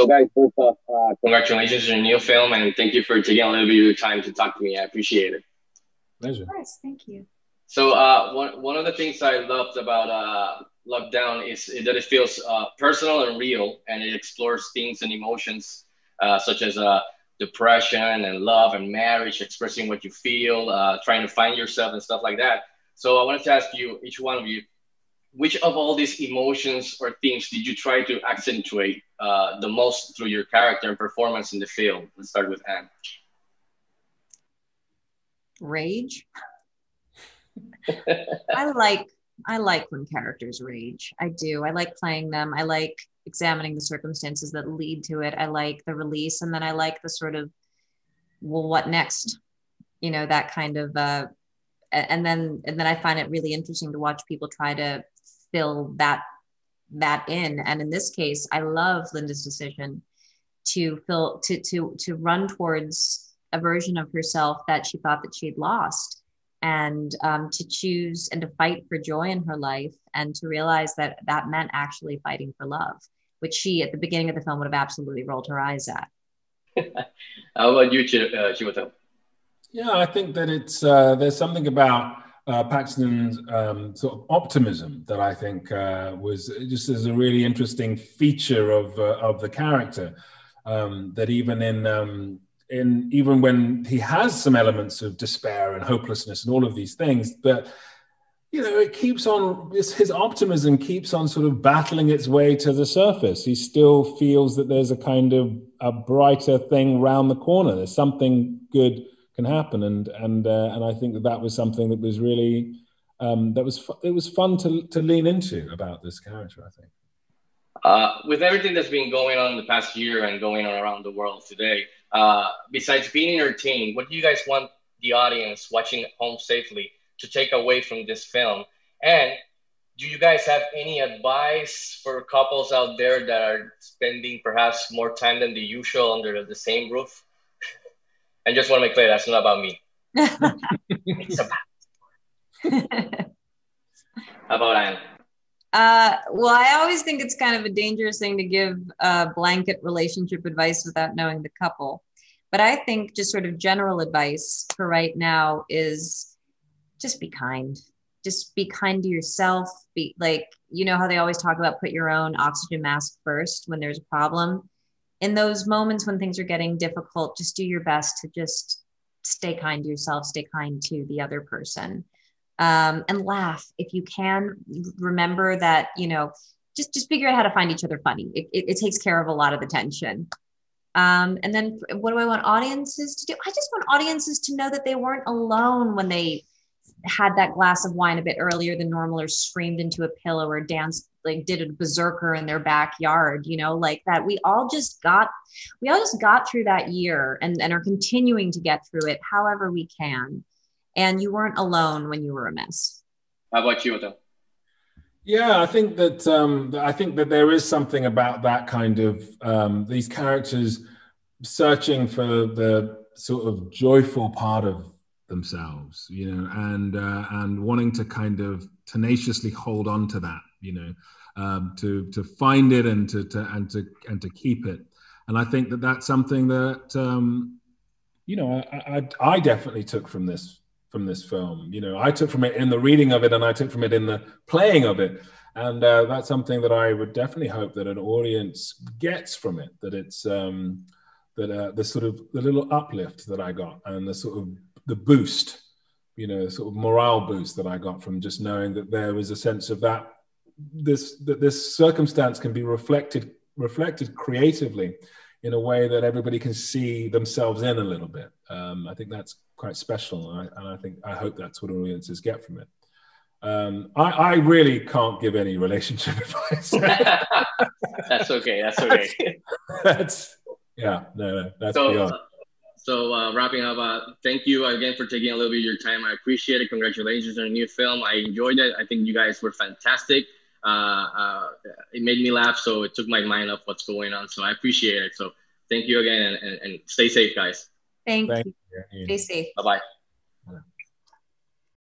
So, guys, first off, uh, congratulations on your new film, and thank you for taking a little bit of your time to talk to me. I appreciate it. Pleasure. Of course, thank you. So, uh, one one of the things I loved about uh, Lockdown is that it feels uh, personal and real, and it explores themes and emotions uh, such as uh, depression and love and marriage, expressing what you feel, uh, trying to find yourself and stuff like that. So, I wanted to ask you, each one of you, which of all these emotions or themes did you try to accentuate uh, the most through your character and performance in the film? Let's start with Anne. Rage. I like I like when characters rage. I do. I like playing them. I like examining the circumstances that lead to it. I like the release, and then I like the sort of, well, what next? You know, that kind of. Uh, and then and then I find it really interesting to watch people try to fill that that in. And in this case, I love Linda's decision to fill to to to run towards a version of herself that she thought that she had lost and um, to choose and to fight for joy in her life and to realize that that meant actually fighting for love which she at the beginning of the film would have absolutely rolled her eyes at how about you Chiwetel? Uh, yeah i think that it's uh, there's something about uh, Paxton's um, sort of optimism that I think uh, was just as a really interesting feature of uh, of the character. Um, that even in um, in even when he has some elements of despair and hopelessness and all of these things, but you know, it keeps on his optimism keeps on sort of battling its way to the surface. He still feels that there's a kind of a brighter thing round the corner. There's something good can happen, and and uh, and I think that that was something that was really um, that was fu- it was fun to to lean into about this character. I think. Uh, with everything that's been going on in the past year and going on around the world today, uh, besides being entertained, what do you guys want the audience watching at home safely to take away from this film? And do you guys have any advice for couples out there that are spending perhaps more time than the usual under the same roof? And just want to make clear that's not about me. it's about. How about Anne? Uh, well, I always think it's kind of a dangerous thing to give uh, blanket relationship advice without knowing the couple. But I think just sort of general advice for right now is just be kind. Just be kind to yourself. Be like, you know how they always talk about put your own oxygen mask first when there's a problem. In those moments when things are getting difficult, just do your best to just stay kind to yourself, stay kind to the other person. Um, and laugh if you can. Remember that you know just just figure out how to find each other funny. It, it, it takes care of a lot of the tension um, and then what do i want audiences to do? I just want audiences to know that they weren't alone when they had that glass of wine a bit earlier than normal or screamed into a pillow or danced like did a berserker in their backyard you know like that we all just got we all just got through that year and, and are continuing to get through it however we can and you weren't alone when you were a mess. How about you, Otto? Yeah, I think that um, I think that there is something about that kind of um, these characters searching for the sort of joyful part of themselves, you know, and uh, and wanting to kind of tenaciously hold on to that, you know, um, to to find it and to, to and to and to keep it. And I think that that's something that um, you know I, I, I definitely took from this from this film. You know, I took from it in the reading of it, and I took from it in the playing of it, and uh, that's something that I would definitely hope that an audience gets from it. That it's um, that uh, the sort of the little uplift that I got, and the sort of the boost, you know, sort of morale boost that I got from just knowing that there was a sense of that this that this circumstance can be reflected reflected creatively in a way that everybody can see themselves in a little bit. Um, I think that's quite special, and I, and I, think I hope that's what audiences get from it. Um, I, I, really can't give any relationship advice. that's okay. That's okay. that's yeah. No, no that's so, beyond. So uh, wrapping up, uh, thank you again for taking a little bit of your time. I appreciate it. Congratulations on a new film. I enjoyed it. I think you guys were fantastic. Uh, uh, it made me laugh, so it took my mind off what's going on. So I appreciate it. So thank you again, and, and, and stay safe, guys. Thank, Thank you. you. Stay safe. Bye bye.